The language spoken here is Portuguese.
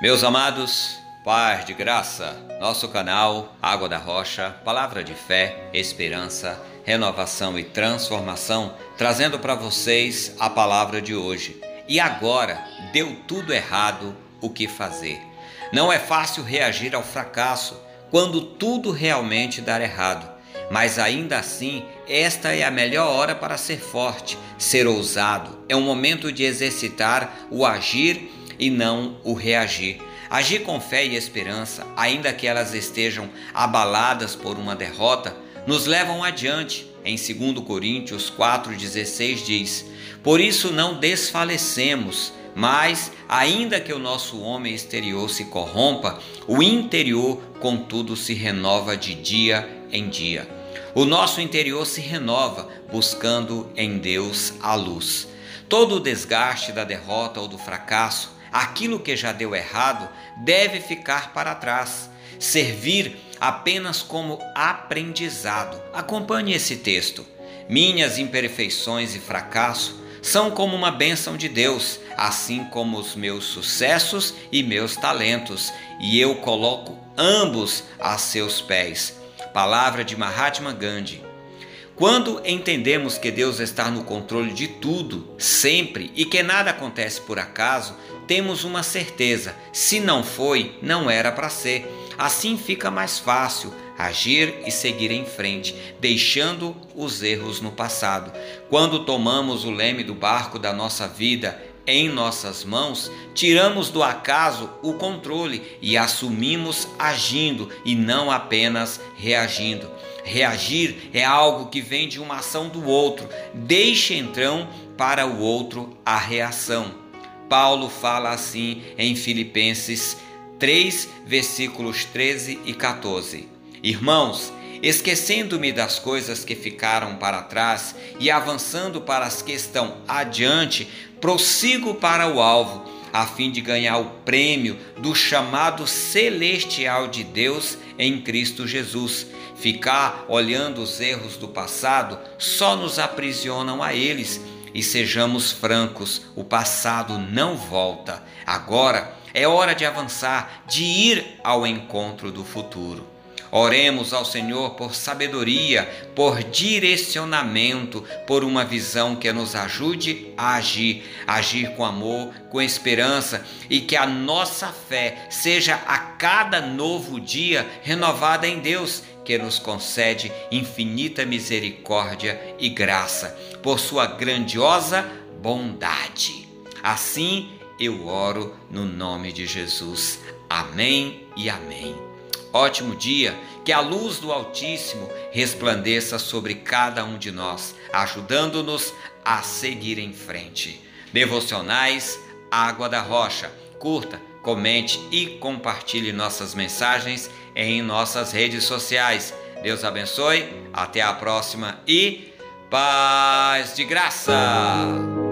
Meus amados, paz de graça, nosso canal Água da Rocha, palavra de fé, esperança, renovação e transformação, trazendo para vocês a palavra de hoje. E agora, deu tudo errado, o que fazer? Não é fácil reagir ao fracasso quando tudo realmente dar errado. Mas ainda assim, esta é a melhor hora para ser forte, ser ousado. É um momento de exercitar o agir e não o reagir. Agir com fé e esperança, ainda que elas estejam abaladas por uma derrota, nos levam adiante. Em 2 Coríntios 4,16 diz: Por isso não desfalecemos, mas, ainda que o nosso homem exterior se corrompa, o interior, contudo, se renova de dia em dia. O nosso interior se renova, buscando em Deus a luz. Todo o desgaste da derrota ou do fracasso aquilo que já deu errado deve ficar para trás, servir apenas como aprendizado. Acompanhe esse texto. Minhas imperfeições e fracasso são como uma bênção de Deus, assim como os meus sucessos e meus talentos, e eu coloco ambos a seus pés. Palavra de Mahatma Gandhi. Quando entendemos que Deus está no controle de tudo, sempre, e que nada acontece por acaso, temos uma certeza: se não foi, não era para ser. Assim fica mais fácil agir e seguir em frente, deixando os erros no passado. Quando tomamos o leme do barco da nossa vida em nossas mãos, tiramos do acaso o controle e assumimos agindo e não apenas reagindo. Reagir é algo que vem de uma ação do outro, deixe então para o outro a reação. Paulo fala assim em Filipenses 3, versículos 13 e 14. Irmãos, esquecendo-me das coisas que ficaram para trás e avançando para as que estão adiante, prossigo para o alvo, a fim de ganhar o prêmio do chamado celestial de Deus em Cristo Jesus. Ficar olhando os erros do passado só nos aprisionam a eles. E sejamos francos, o passado não volta. Agora é hora de avançar, de ir ao encontro do futuro. Oremos ao Senhor por sabedoria, por direcionamento, por uma visão que nos ajude a agir, agir com amor, com esperança e que a nossa fé seja a cada novo dia renovada em Deus, que nos concede infinita misericórdia e graça, por sua grandiosa bondade. Assim eu oro no nome de Jesus. Amém e amém. Ótimo dia, que a luz do Altíssimo resplandeça sobre cada um de nós, ajudando-nos a seguir em frente. Devocionais Água da Rocha. Curta, comente e compartilhe nossas mensagens em nossas redes sociais. Deus abençoe, até a próxima e paz de graça!